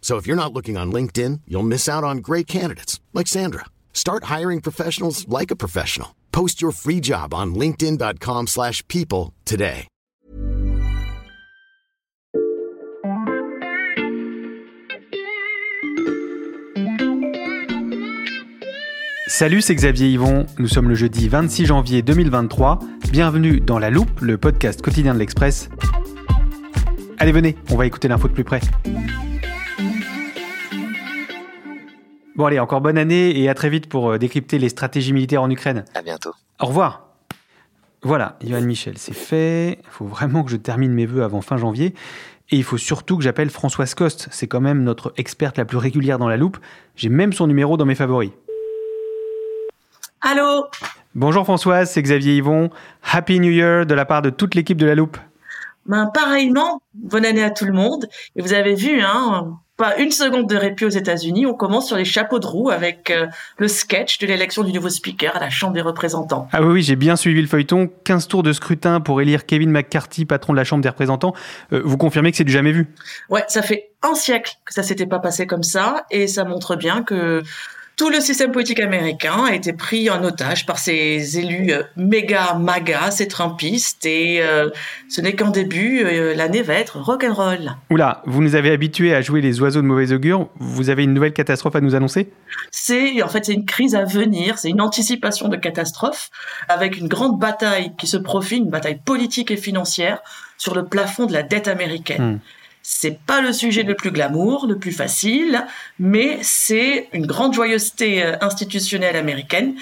So if you're not looking on LinkedIn, you'll miss out on great candidates like Sandra. Start hiring professionals like a professional. Post your free job on linkedin.com/people today. Salut, c'est Xavier Yvon. Nous sommes le jeudi 26 janvier 2023. Bienvenue dans La Loupe, le podcast quotidien de l'Express. Allez, venez, on va écouter l'info de plus près. Bon, allez, encore bonne année et à très vite pour euh, décrypter les stratégies militaires en Ukraine. À bientôt. Au revoir. Voilà, Johan Michel, c'est fait. Il faut vraiment que je termine mes vœux avant fin janvier. Et il faut surtout que j'appelle Françoise Coste. C'est quand même notre experte la plus régulière dans la loupe. J'ai même son numéro dans mes favoris. Allô? Bonjour Françoise, c'est Xavier Yvon. Happy New Year de la part de toute l'équipe de la loupe. ben, Pareillement, bonne année à tout le monde. Et vous avez vu, hein, pas une seconde de répit aux États-Unis. On commence sur les chapeaux de roue avec euh, le sketch de l'élection du nouveau speaker à la Chambre des représentants. Ah oui, oui, j'ai bien suivi le feuilleton. 15 tours de scrutin pour élire Kevin McCarthy, patron de la Chambre des représentants. Euh, vous confirmez que c'est du jamais vu? Ouais, ça fait un siècle que ça s'était pas passé comme ça et ça montre bien que tout le système politique américain a été pris en otage par ces élus euh, méga maga, ces trumpistes et euh, ce n'est qu'en début, euh, l'année va être rock'n'roll. Oula, vous nous avez habitués à jouer les oiseaux de mauvais augure. Vous avez une nouvelle catastrophe à nous annoncer? C'est en fait c'est une crise à venir, c'est une anticipation de catastrophe avec une grande bataille qui se profile, une bataille politique et financière sur le plafond de la dette américaine. Hmm. C'est pas le sujet le plus glamour, le plus facile, mais c'est une grande joyeuseté euh, institutionnelle américaine,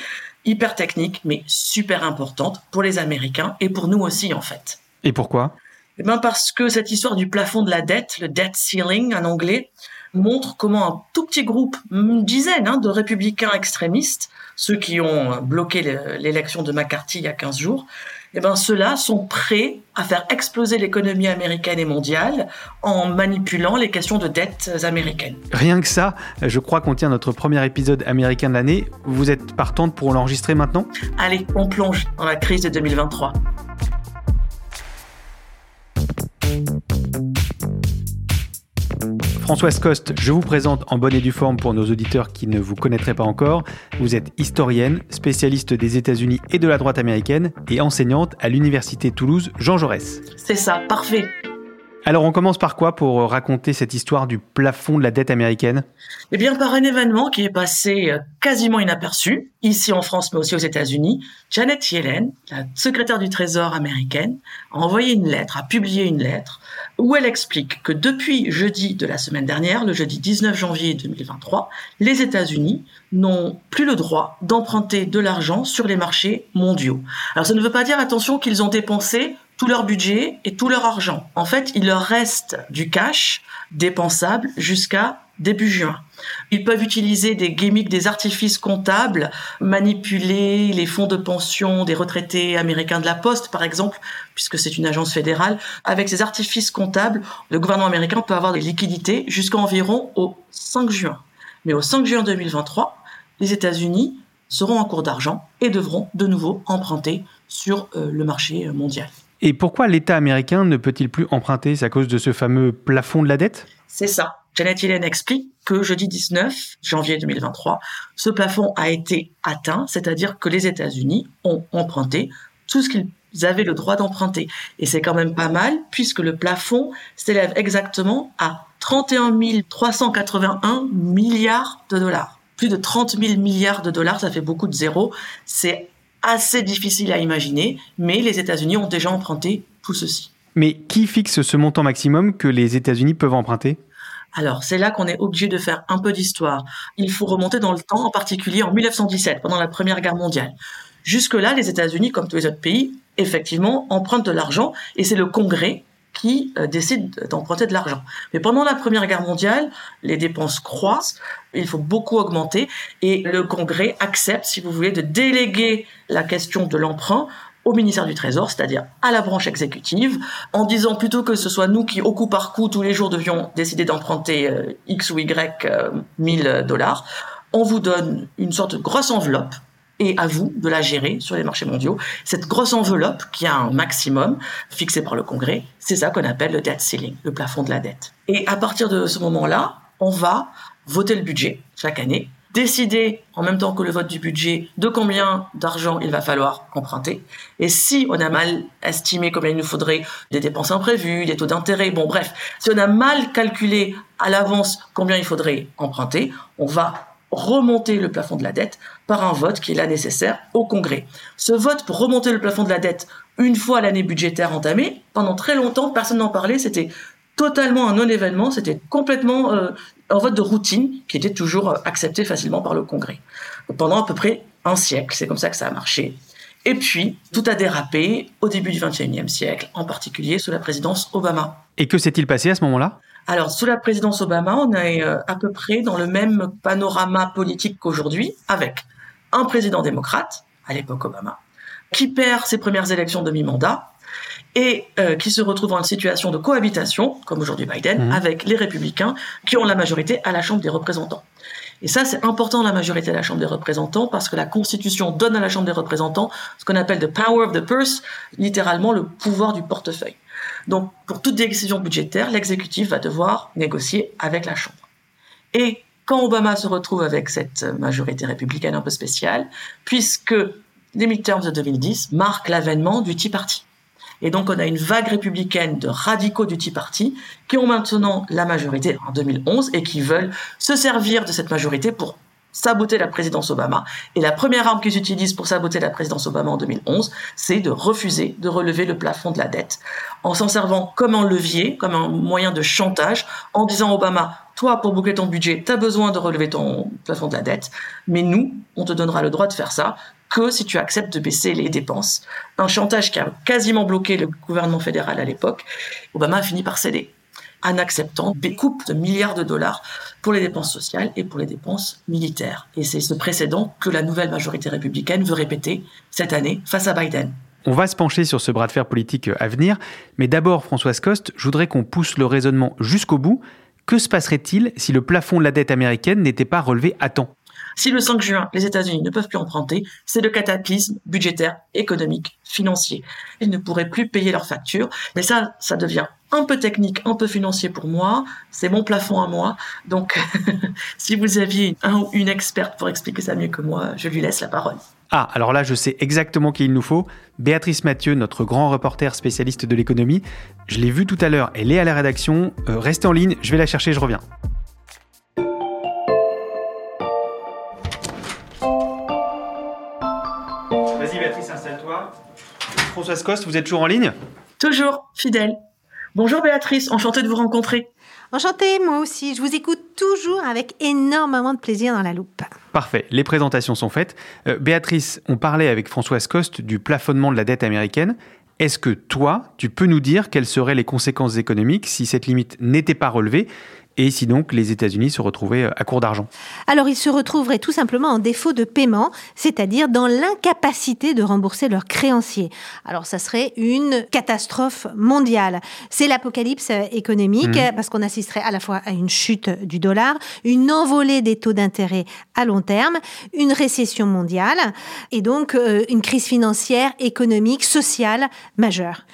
hyper technique, mais super importante pour les Américains et pour nous aussi en fait. Et pourquoi? Eh ben parce que cette histoire du plafond de la dette, le debt ceiling en anglais, montre comment un tout petit groupe, une dizaine hein, de républicains extrémistes, ceux qui ont bloqué le- l'élection de McCarthy il y a 15 jours, eh ben ceux-là sont prêts à faire exploser l'économie américaine et mondiale en manipulant les questions de dettes américaines. Rien que ça, je crois qu'on tient notre premier épisode américain de l'année. Vous êtes partante pour l'enregistrer maintenant? Allez, on plonge dans la crise de 2023. Françoise Coste, je vous présente en bonne et due forme pour nos auditeurs qui ne vous connaîtraient pas encore. Vous êtes historienne, spécialiste des États-Unis et de la droite américaine et enseignante à l'Université Toulouse Jean Jaurès. C'est ça, parfait. Alors on commence par quoi pour raconter cette histoire du plafond de la dette américaine? Eh bien, par un événement qui est passé euh, quasiment inaperçu, ici en France, mais aussi aux États-Unis, Janet Yellen, la secrétaire du Trésor américaine, a envoyé une lettre, a publié une lettre, où elle explique que depuis jeudi de la semaine dernière, le jeudi 19 janvier 2023, les États-Unis n'ont plus le droit d'emprunter de l'argent sur les marchés mondiaux. Alors ça ne veut pas dire, attention, qu'ils ont dépensé tout leur budget et tout leur argent. En fait, il leur reste du cash dépensable jusqu'à début juin. Ils peuvent utiliser des gimmicks, des artifices comptables, manipuler les fonds de pension des retraités américains de la Poste, par exemple, puisque c'est une agence fédérale. Avec ces artifices comptables, le gouvernement américain peut avoir des liquidités jusqu'à environ au 5 juin. Mais au 5 juin 2023, les États-Unis seront en cours d'argent et devront de nouveau emprunter sur euh, le marché mondial. Et pourquoi l'État américain ne peut-il plus emprunter? C'est à cause de ce fameux plafond de la dette? C'est ça. Janet Yellen explique que jeudi 19 janvier 2023, ce plafond a été atteint, c'est-à-dire que les États-Unis ont emprunté tout ce qu'ils avaient le droit d'emprunter. Et c'est quand même pas mal, puisque le plafond s'élève exactement à 31 381 milliards de dollars. plus de 30 000 milliards de dollars, ça fait beaucoup de zéros. C'est assez difficile à imaginer, mais les États-Unis ont déjà emprunté tout ceci. Mais qui fixe ce montant maximum que les États-Unis peuvent emprunter? Alors, c'est là qu'on est obligé de faire un peu d'histoire. Il faut remonter dans le temps, en particulier en 1917, pendant la Première Guerre mondiale. Jusque-là, les États-Unis, comme tous les autres pays, effectivement, empruntent de l'argent et c'est le Congrès qui euh, décide d'emprunter de l'argent. Mais pendant la Première Guerre mondiale, les dépenses croissent, il faut beaucoup augmenter et le Congrès accepte, si vous voulez, de déléguer la question de l'emprunt au ministère du Trésor, c'est-à-dire à la branche exécutive, en disant plutôt que ce soit nous qui, au coup par coup, tous les jours devions décider d'emprunter euh, X ou Y euh, 1000 dollars, on vous donne une sorte de grosse enveloppe et à vous de la gérer sur les marchés mondiaux. Cette grosse enveloppe qui a un maximum fixé par le Congrès, c'est ça qu'on appelle le debt ceiling, le plafond de la dette. Et à partir de ce moment-là, on va voter le budget chaque année, décider en même temps que le vote du budget de combien d'argent il va falloir emprunter. Et si on a mal estimé combien il nous faudrait des dépenses imprévues, des taux d'intérêt, bon bref, si on a mal calculé à l'avance combien il faudrait emprunter, on va remonter le plafond de la dette par un vote qui est là nécessaire au Congrès. Ce vote pour remonter le plafond de la dette une fois l'année budgétaire entamée, pendant très longtemps, personne n'en parlait, c'était totalement un non-événement, c'était complètement euh, un vote de routine qui était toujours euh, accepté facilement par le Congrès. Pendant à peu près un siècle, c'est comme ça que ça a marché. Et puis, tout a dérapé au début du XXIe siècle, en particulier sous la présidence Obama. Et que s'est-il passé à ce moment-là? Alors, sous la présidence Obama, on est euh, à peu près dans le même panorama politique qu'aujourd'hui, avec un président démocrate, à l'époque Obama, qui perd ses premières élections de mi-mandat et euh, qui se retrouve en situation de cohabitation, comme aujourd'hui Biden, mmh. avec les républicains qui ont la majorité à la Chambre des représentants. Et ça, c'est important, la majorité à la Chambre des représentants, parce que la Constitution donne à la Chambre des représentants ce qu'on appelle the power of the purse, littéralement le pouvoir du portefeuille. Donc, pour toute décision budgétaire, l'exécutif va devoir négocier avec la Chambre. Et quand Obama se retrouve avec cette majorité républicaine un peu spéciale, puisque les midterms de 2010 marquent l'avènement du Tea Party. Et donc, on a une vague républicaine de radicaux du Tea Party qui ont maintenant la majorité en 2011 et qui veulent se servir de cette majorité pour saboter la présidence Obama. Et la première arme qu'ils utilisent pour saboter la présidence Obama en 2011, c'est de refuser de relever le plafond de la dette, en s'en servant comme un levier, comme un moyen de chantage, en disant Obama, toi, pour boucler ton budget, tu as besoin de relever ton plafond de la dette, mais nous, on te donnera le droit de faire ça que si tu acceptes de baisser les dépenses. Un chantage qui a quasiment bloqué le gouvernement fédéral à l'époque. Obama a fini par céder en acceptant des coupes de milliards de dollars pour les dépenses sociales et pour les dépenses militaires. Et c'est ce précédent que la nouvelle majorité républicaine veut répéter cette année face à Biden. On va se pencher sur ce bras de fer politique à venir, mais d'abord, Françoise Coste, je voudrais qu'on pousse le raisonnement jusqu'au bout. Que se passerait-il si le plafond de la dette américaine n'était pas relevé à temps? Si le 5 juin, les États-Unis ne peuvent plus emprunter, c'est le cataclysme budgétaire, économique, financier. Ils ne pourraient plus payer leurs factures. Mais ça, ça devient un peu technique, un peu financier pour moi. C'est mon plafond à moi. Donc, si vous aviez un ou une experte pour expliquer ça mieux que moi, je lui laisse la parole. Ah, alors là, je sais exactement qui il nous faut. Béatrice Mathieu, notre grand reporter spécialiste de l'économie. Je l'ai vue tout à l'heure, elle est à la rédaction. Euh, restez en ligne, je vais la chercher, je reviens. Françoise Coste, vous êtes toujours en ligne? Toujours, fidèle. Bonjour Béatrice, enchantée de vous rencontrer. Enchantée, moi aussi. Je vous écoute toujours avec énormément de plaisir dans la loupe. Parfait, les présentations sont faites. Euh, Béatrice, on parlait avec Françoise Coste du plafonnement de la dette américaine. Est-ce que toi, tu peux nous dire quelles seraient les conséquences économiques si cette limite n'était pas relevée et si donc les États-Unis se retrouvaient euh, à court d'argent? Alors ils se retrouveraient tout simplement en défaut de paiement, c'est-à-dire dans l'incapacité de rembourser leurs créanciers. Alors ça serait une catastrophe mondiale. C'est l'apocalypse économique mmh. parce qu'on assisterait à la fois à une chute du dollar, une envolée des taux d'intérêt à long terme, une récession mondiale et donc euh, une crise financière, économique, sociale majeure.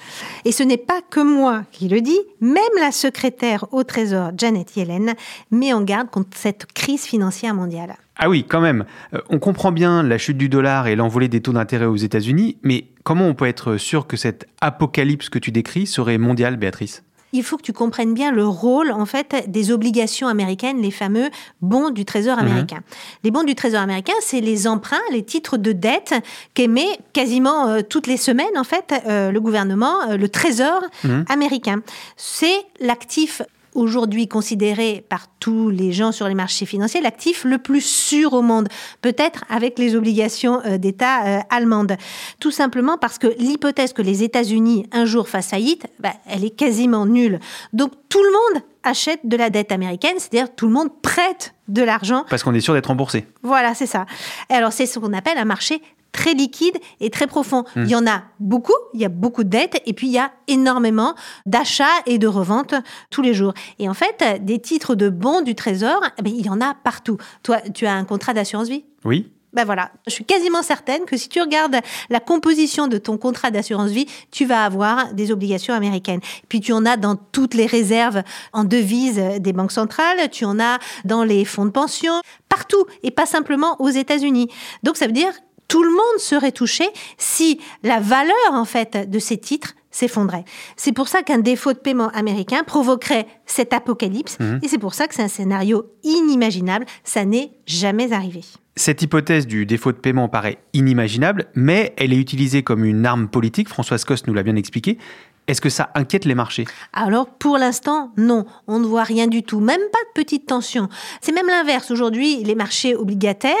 Et ce n'est pas que moi qui le dis, même la secrétaire au Trésor Janet Yellen, met en garde contre cette crise financière mondiale. Ah oui, quand même. Euh, on comprend bien la chute du dollar et l'envolée des taux d'intérêt aux États-Unis, mais comment on peut être sûr que cette apocalypse que tu décris serait mondiale, Béatrice? Il faut que tu comprennes bien le rôle en fait des obligations américaines, les fameux bons du Trésor Mhm. américain. Les bons du Trésor américain, c'est les emprunts, les titres de dette qu'émet quasiment euh, toutes les semaines en fait euh, le gouvernement, euh, le Trésor Mhm. américain. C'est l'actif aujourd'hui considéré par tous les gens sur les marchés financiers l'actif le plus sûr au monde, peut-être avec les obligations euh, d'État euh, allemandes. Tout simplement parce que l'hypothèse que les États-Unis un jour fassent faillite, bah, elle est quasiment nulle. Donc tout le monde achète de la dette américaine, c'est-à-dire tout le monde prête de l'argent Parce qu'on est sûr d'être remboursé. voilà, c'est ça. Et alors, c'est ce qu'on appelle un marché très liquide et très profond. Il y en a beaucoup, il y a beaucoup de dettes, et puis il y a énormément d'achats et de reventes tous les jours. Et en fait, des titres de bons du Trésor, eh ben, il y en a partout. Toi, tu as un contrat d'assurance vie? Oui. ben voilà, je suis quasiment certaine que si tu regardes la composition de ton contrat d'assurance vie, tu vas avoir des obligations américaines. Puis tu en as dans toutes les réserves en devises des banques centrales, tu en as dans les fonds de pension, partout, et pas simplement aux États-Unis. Donc ça veut dire tout le monde serait touché si la valeur en fait de ces titres s'effondrait. C'est pour ça qu'un défaut de paiement américain provoquerait cet apocalypse, et c'est pour ça que c'est un scénario inimaginable. Ça n'est jamais arrivé. Cette hypothèse du défaut de paiement paraît inimaginable, mais elle est utilisée comme une arme politique. Françoise Coste nous l'a bien expliqué. Est-ce que ça inquiète les marchés? Alors pour l'instant, non, on ne voit rien du tout, même pas de petite tension. C'est même l'inverse. Aujourd'hui, les marchés obligataires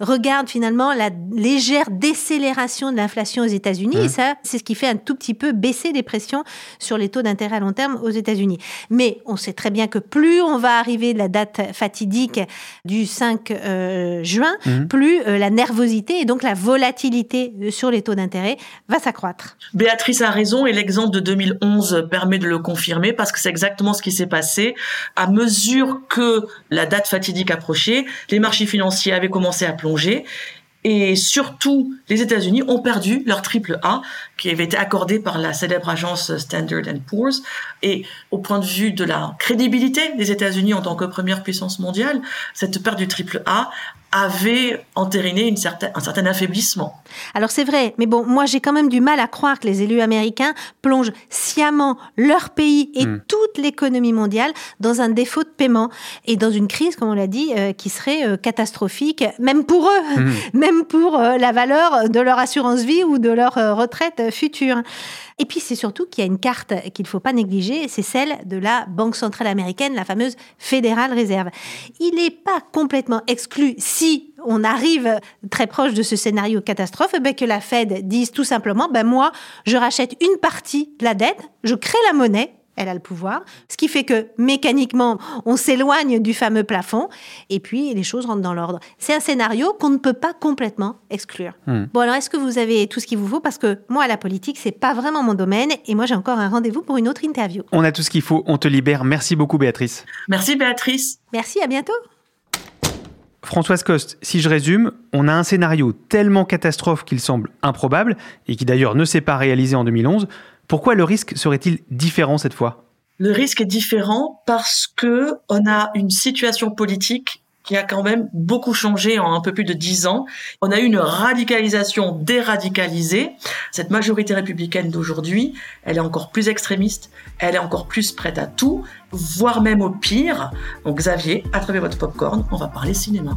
regardent finalement la légère décélération de l'inflation aux États-Unis et ça, c'est ce qui fait un tout petit peu baisser les pressions sur les taux d'intérêt à long terme aux États-Unis. Mais on sait très bien que plus on va arriver de la date fatidique du 5 euh, juin, plus euh, la nervosité et donc la volatilité euh, sur les taux d'intérêt va s'accroître. Béatrice a raison et l'exemple de 2011 permet de le confirmer parce que c'est exactement ce qui s'est passé. À mesure que la date fatidique approchait, les marchés financiers avaient commencé à plonger et surtout les États-Unis ont perdu leur triple A qui avait été accordé par la célèbre agence Standard Poor's. Et au point de vue de la crédibilité des États-Unis en tant que première puissance mondiale, cette perte du triple A avait entériné une certaine, un certain affaiblissement. Alors c'est vrai, mais bon, moi j'ai quand même du mal à croire que les élus américains plongent sciemment leur pays et toute l'économie mondiale dans un défaut de paiement et dans une crise, comme on l'a dit, euh, qui serait euh, catastrophique, même pour eux, même pour euh, la valeur de leur assurance vie ou de leur euh, retraite euh, future. Et puis c'est surtout qu'il y a une carte qu'il ne faut pas négliger, c'est celle de la Banque centrale américaine, la fameuse Fédérale Réserve. Il n'est pas complètement exclu si on arrive très proche de ce scénario catastrophe, eh ben, que la Fed dise tout simplement, ben moi, je rachète une partie de la dette, je crée la monnaie, elle a le pouvoir, ce qui fait que mécaniquement, on s'éloigne du fameux plafond, et puis les choses rentrent dans l'ordre. C'est un scénario qu'on ne peut pas complètement exclure. Bon, alors est-ce que vous avez tout ce qu'il vous faut? Parce que moi, la politique, c'est pas vraiment mon domaine, et moi, j'ai encore un rendez-vous pour une autre interview. On a tout ce qu'il faut, on te libère. Merci beaucoup Béatrice. Merci Béatrice. Merci, à bientôt. Françoise Coste, si je résume, on a un scénario tellement catastrophe qu'il semble improbable, et qui d'ailleurs ne s'est pas réalisé en 2011. Pourquoi le risque serait-il différent cette fois? Le risque est différent parce que on a une situation politique qui a quand même beaucoup changé en un peu plus de dix ans. On a eu une radicalisation déradicalisée. Cette majorité républicaine d'aujourd'hui, elle est encore plus extrémiste, elle est encore plus prête à tout, voire même au pire. Donc Xavier, attrapez votre popcorn, on va parler cinéma.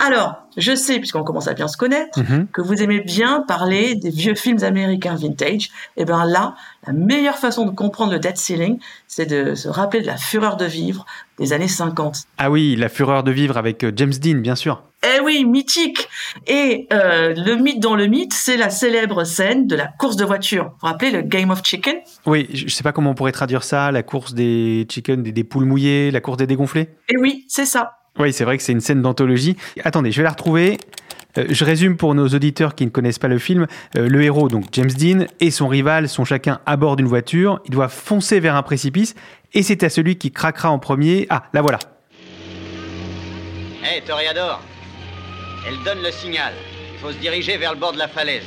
Alors, je sais, puisqu'on commence à bien se connaître, que vous aimez bien parler des vieux films américains vintage. Et bien là, la meilleure façon de comprendre le debt ceiling, c'est de se rappeler de la fureur de vivre des années 50. Ah oui, la fureur de vivre avec euh, James Dean, bien sûr. Eh oui, mythique. Et euh, le mythe dans le mythe, c'est la célèbre scène de la course de voiture. Vous vous rappelez le Game of Chicken? Oui, je sais pas comment on pourrait traduire ça, la course des chickens, des, des poules mouillées, la course des dégonflés. Eh oui, c'est ça. Oui, c'est vrai que c'est une scène d'anthologie. Attendez, je vais la retrouver. Euh, je résume pour nos auditeurs qui ne connaissent pas le film. Euh, le héros, donc James Dean, et son rival sont chacun à bord d'une voiture. Ils doivent foncer vers un précipice et c'est à celui qui craquera en premier. Ah, la voilà. Hé, hey, Toreador Elle donne le signal. Il faut se diriger vers le bord de la falaise.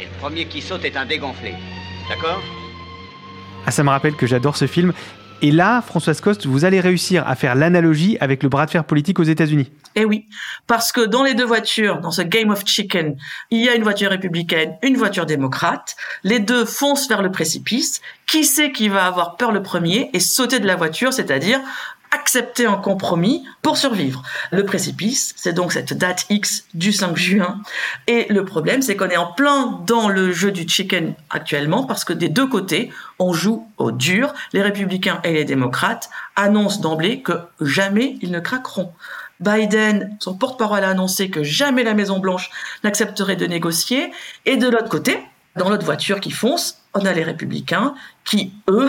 Et le premier qui saute est un dégonflé. D'accord Ah, ça me rappelle que j'adore ce film. Et là, Françoise Coste, vous allez réussir à faire l'analogie avec le bras de fer politique aux États-Unis. Eh oui, parce que dans les deux voitures, dans ce Game of Chicken, il y a une voiture républicaine, une voiture démocrate. Les deux foncent vers le précipice. Qui sait qui va avoir peur le premier et sauter de la voiture, c'est-à-dire accepter un compromis pour survivre. Le précipice, c'est donc cette date X du 5 juin. Et le problème, c'est qu'on est en plein dans le jeu du chicken actuellement parce que des deux côtés, on joue au dur. Les républicains et les démocrates annoncent d'emblée que jamais ils ne craqueront. Biden, son porte-parole a annoncé que jamais la Maison Blanche n'accepterait de négocier. Et de l'autre côté, dans l'autre voiture qui fonce, on a les républicains qui, eux,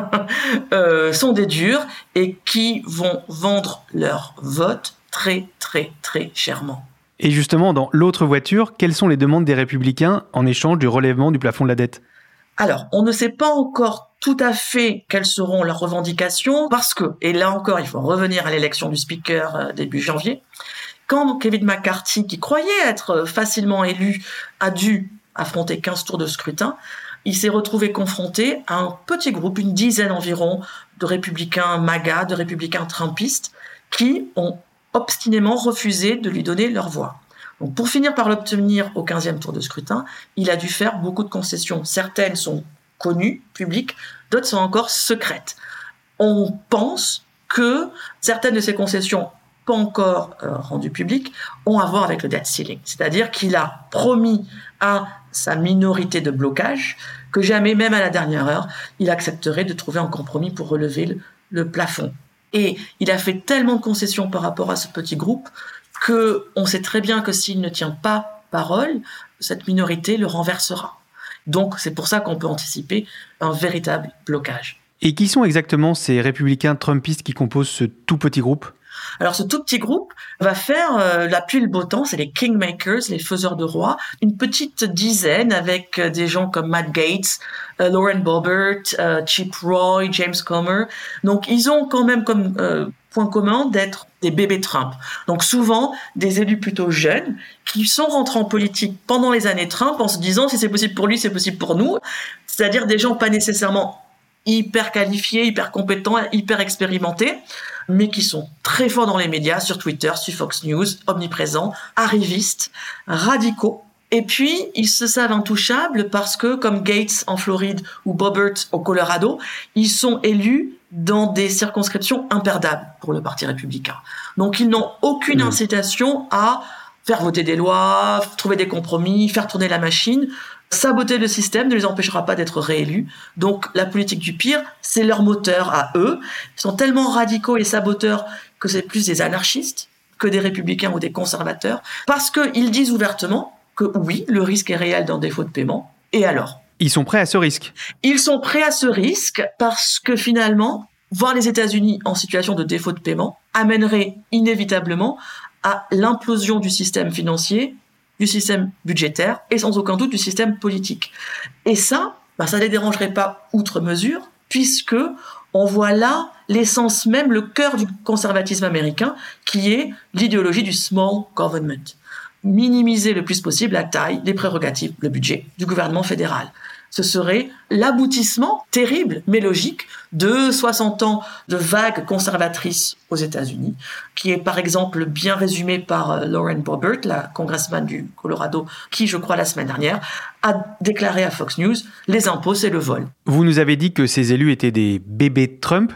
euh, sont des durs et qui vont vendre leur vote très, très, très chèrement. Et justement, dans l'autre voiture, quelles sont les demandes des républicains en échange du relèvement du plafond de la dette? Alors, on ne sait pas encore tout à fait quelles seront leurs revendications parce que, et là encore, il faut revenir à l'élection du speaker euh, début janvier, quand Kevin McCarthy, qui croyait être facilement élu, a dû affronter 15 tours de scrutin, il s'est retrouvé confronté à un petit groupe, une dizaine environ, de républicains MAGA, de républicains trumpistes, qui ont obstinément refusé de lui donner leur voix. Donc pour finir par l'obtenir au 15e tour de scrutin, il a dû faire beaucoup de concessions. Certaines sont connues, publiques, d'autres sont encore secrètes. On pense que certaines de ces concessions pas encore euh, rendues publiques ont à voir avec le debt ceiling. C'est-à-dire qu'il a promis à sa minorité de blocage que jamais, même à la dernière heure, il accepterait de trouver un compromis pour relever le, plafond. Et il a fait tellement de concessions par rapport à ce petit groupe que on sait très bien que s'il ne tient pas parole, cette minorité le renversera. Donc c'est pour ça qu'on peut anticiper un véritable blocage. Et qui sont exactement ces républicains trumpistes qui composent ce tout petit groupe? Alors ce tout petit groupe va faire euh, la pluie le beau temps, c'est les kingmakers, les faiseurs de rois, une petite dizaine avec euh, des gens comme Matt Gates, euh, Lauren Boebert, Chip Roy, James Comer. Donc ils ont quand même comme point commun d'être des bébés Trump. Donc souvent des élus plutôt jeunes qui sont rentrés en politique pendant les années Trump en se disant si c'est possible pour lui, c'est possible pour nous. C'est-à-dire des gens pas nécessairement hyper qualifiés, hyper compétents, hyper expérimentés, mais qui sont très forts dans les médias, sur Twitter, sur Fox News, omniprésents, arrivistes, radicaux. Et puis, ils se savent intouchables parce que, comme Gates en Floride ou Boebert au Colorado, ils sont élus dans des circonscriptions imperdables pour le Parti républicain. Donc, ils n'ont aucune mmh. incitation à faire voter des lois, trouver des compromis, faire tourner la machine. Saboter le système ne les empêchera pas d'être réélus. Donc la politique du pire, c'est leur moteur à eux. Ils sont tellement radicaux et saboteurs que c'est plus des anarchistes que des républicains ou des conservateurs, parce qu'ils disent ouvertement que oui, le risque est réel d'un défaut de paiement. Et alors? Ils sont prêts à ce risque? Ils sont prêts à ce risque parce que finalement, voir les États-Unis en situation de défaut de paiement amènerait inévitablement à l'implosion du système financier du système budgétaire et sans aucun doute du système politique. Et ça, bah, ça ne les dérangerait pas outre mesure, puisque on voit là l'essence même, le cœur du conservatisme américain, qui est l'idéologie du small government. Minimiser le plus possible la taille, les prérogatives, le budget du gouvernement fédéral ce serait l'aboutissement terrible mais logique de 60 ans de vagues conservatrices aux États-Unis, qui est par exemple bien résumé par euh, Lauren Boebert, la congressman du Colorado, qui, je crois, la semaine dernière, a déclaré à Fox News les impôts, c'est le vol. Vous nous avez dit que ces élus étaient des bébés Trump.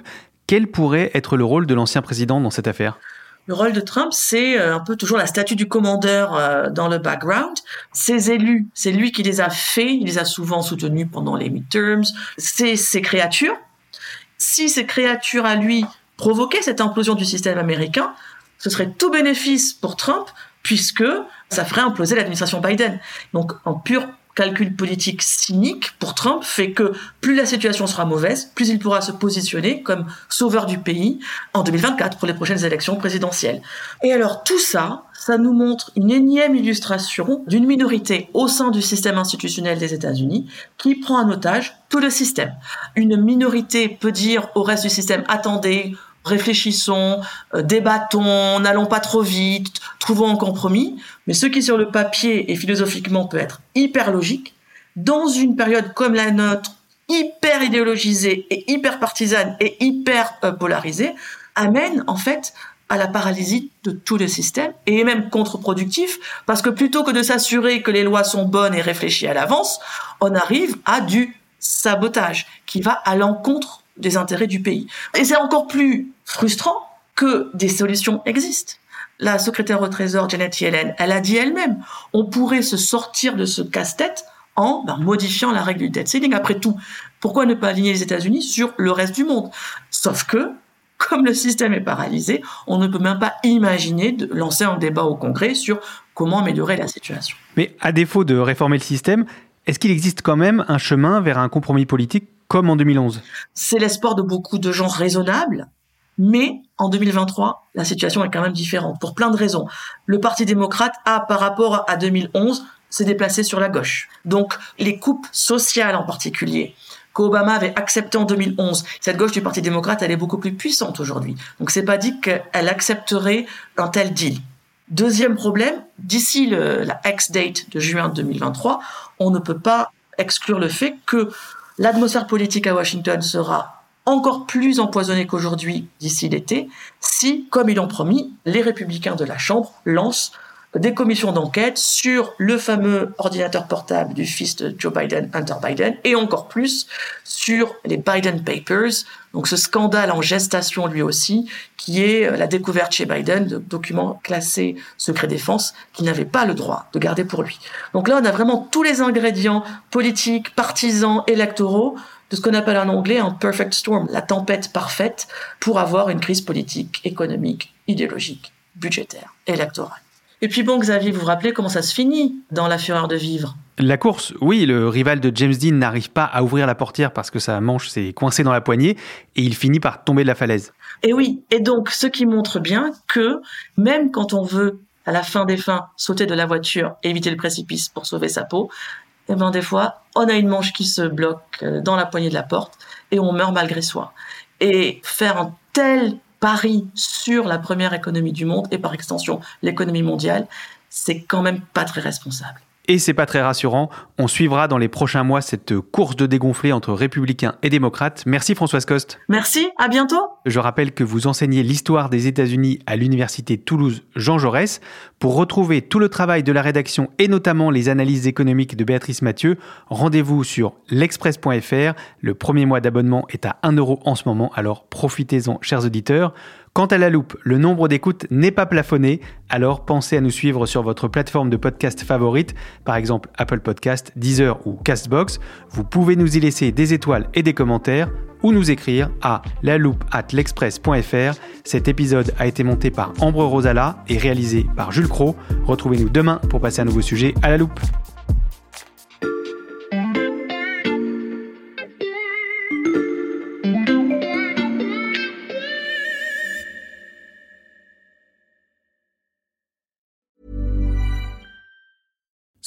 Quel pourrait être le rôle de l'ancien président dans cette affaire? Le rôle de Trump, c'est euh, un peu toujours la statue du commandeur euh, dans le background. Ses élus, c'est lui qui les a faits, il les a souvent soutenus pendant les midterms. C'est ses créatures. Si ces créatures à lui provoquaient cette implosion du système américain, ce serait tout bénéfice pour Trump puisque ça ferait imploser l'administration Biden. Donc en pure calcul politique cynique pour Trump fait que plus la situation sera mauvaise, plus il pourra se positionner comme sauveur du pays en 2024 pour les prochaines élections présidentielles. Et alors tout ça, ça nous montre une énième illustration d'une minorité au sein du système institutionnel des États-Unis qui prend en otage tout le système. Une minorité peut dire au reste du système attendez, réfléchissons, euh, débattons, n'allons pas trop vite, trouvons un compromis. Mais ce qui sur le papier et philosophiquement peut être hyper logique, dans une période comme la nôtre, hyper idéologisée et hyper partisane et hyper euh, polarisée, amène en fait à la paralysie de tout le système et est même contre-productif parce que plutôt que de s'assurer que les lois sont bonnes et réfléchies à l'avance, on arrive à du sabotage qui va à l'encontre des intérêts du pays. Et c'est encore plus frustrant que des solutions existent. La secrétaire au Trésor, Janet Yellen, elle a dit elle-même, on pourrait se sortir de ce casse-tête en ben, modifiant la règle du debt ceiling. Après tout, pourquoi ne pas aligner les États-Unis sur le reste du monde? Sauf que, comme le système est paralysé, on ne peut même pas imaginer de lancer un débat au Congrès sur comment améliorer la situation. Mais à défaut de réformer le système, est-ce qu'il existe quand même un chemin vers un compromis politique comme en 2011 C'est l'espoir de beaucoup de gens raisonnables, mais en 2023, la situation est quand même différente pour plein de raisons. Le Parti démocrate a, par rapport à 2011, s'est déplacé sur la gauche. Donc, les coupes sociales en particulier, qu'Obama avait accepté en 2011, cette gauche du Parti démocrate, elle est beaucoup plus puissante aujourd'hui. Donc, c'est pas dit qu'elle accepterait un tel deal. Deuxième problème, d'ici la ex-date de juin 2023, on ne peut pas exclure le fait que l'atmosphère politique à Washington sera encore plus empoisonnée qu'aujourd'hui d'ici l'été si, comme ils l'ont promis, les républicains de la Chambre lancent des commissions d'enquête sur le fameux ordinateur portable du fils de Joe Biden, Hunter Biden, et encore plus sur les Biden Papers, donc ce scandale en gestation lui aussi, qui est la découverte chez Biden de documents classés secret défense qu'il n'avait pas le droit de garder pour lui. Donc là, on a vraiment tous les ingrédients politiques, partisans, électoraux de ce qu'on appelle en anglais un perfect storm, la tempête parfaite pour avoir une crise politique, économique, idéologique, budgétaire, électorale. Et puis bon, Xavier, vous vous rappelez comment ça se finit dans La Fureur de Vivre? La course, oui, le rival de James Dean n'arrive pas à ouvrir la portière parce que sa manche s'est coincée dans la poignée et il finit par tomber de la falaise. Et oui, et donc ce qui montre bien que même quand on veut, à la fin des fins, sauter de la voiture et éviter le précipice pour sauver sa peau, eh ben des fois, on a une manche qui se bloque euh, dans la poignée de la porte et on meurt malgré soi. Et faire un tel pari sur la première économie du monde et par extension l'économie mondiale, c'est quand même pas très responsable. Et c'est pas très rassurant. On suivra dans les prochains mois cette course de dégonflé entre républicains et démocrates. Merci Françoise Coste. Merci, à bientôt. Je rappelle que vous enseignez l'histoire des États-Unis à l'université Toulouse Jean Jaurès. Pour retrouver tout le travail de la rédaction et notamment les analyses économiques de Béatrice Mathieu, rendez-vous sur l'express.fr. Le premier mois d'abonnement est à 1 euro en ce moment, alors profitez-en chers auditeurs. Quant à la loupe, le nombre d'écoutes n'est pas plafonné, alors pensez à nous suivre sur votre plateforme de podcast favorite, par exemple Apple Podcast, Deezer ou Castbox. Vous pouvez nous y laisser des étoiles et des commentaires ou nous écrire à la loupe at l'express.fr. Cet épisode a été monté par Ambre Rosala et réalisé par Jules Cro. Retrouvez-nous demain pour passer un nouveau sujet à la loupe.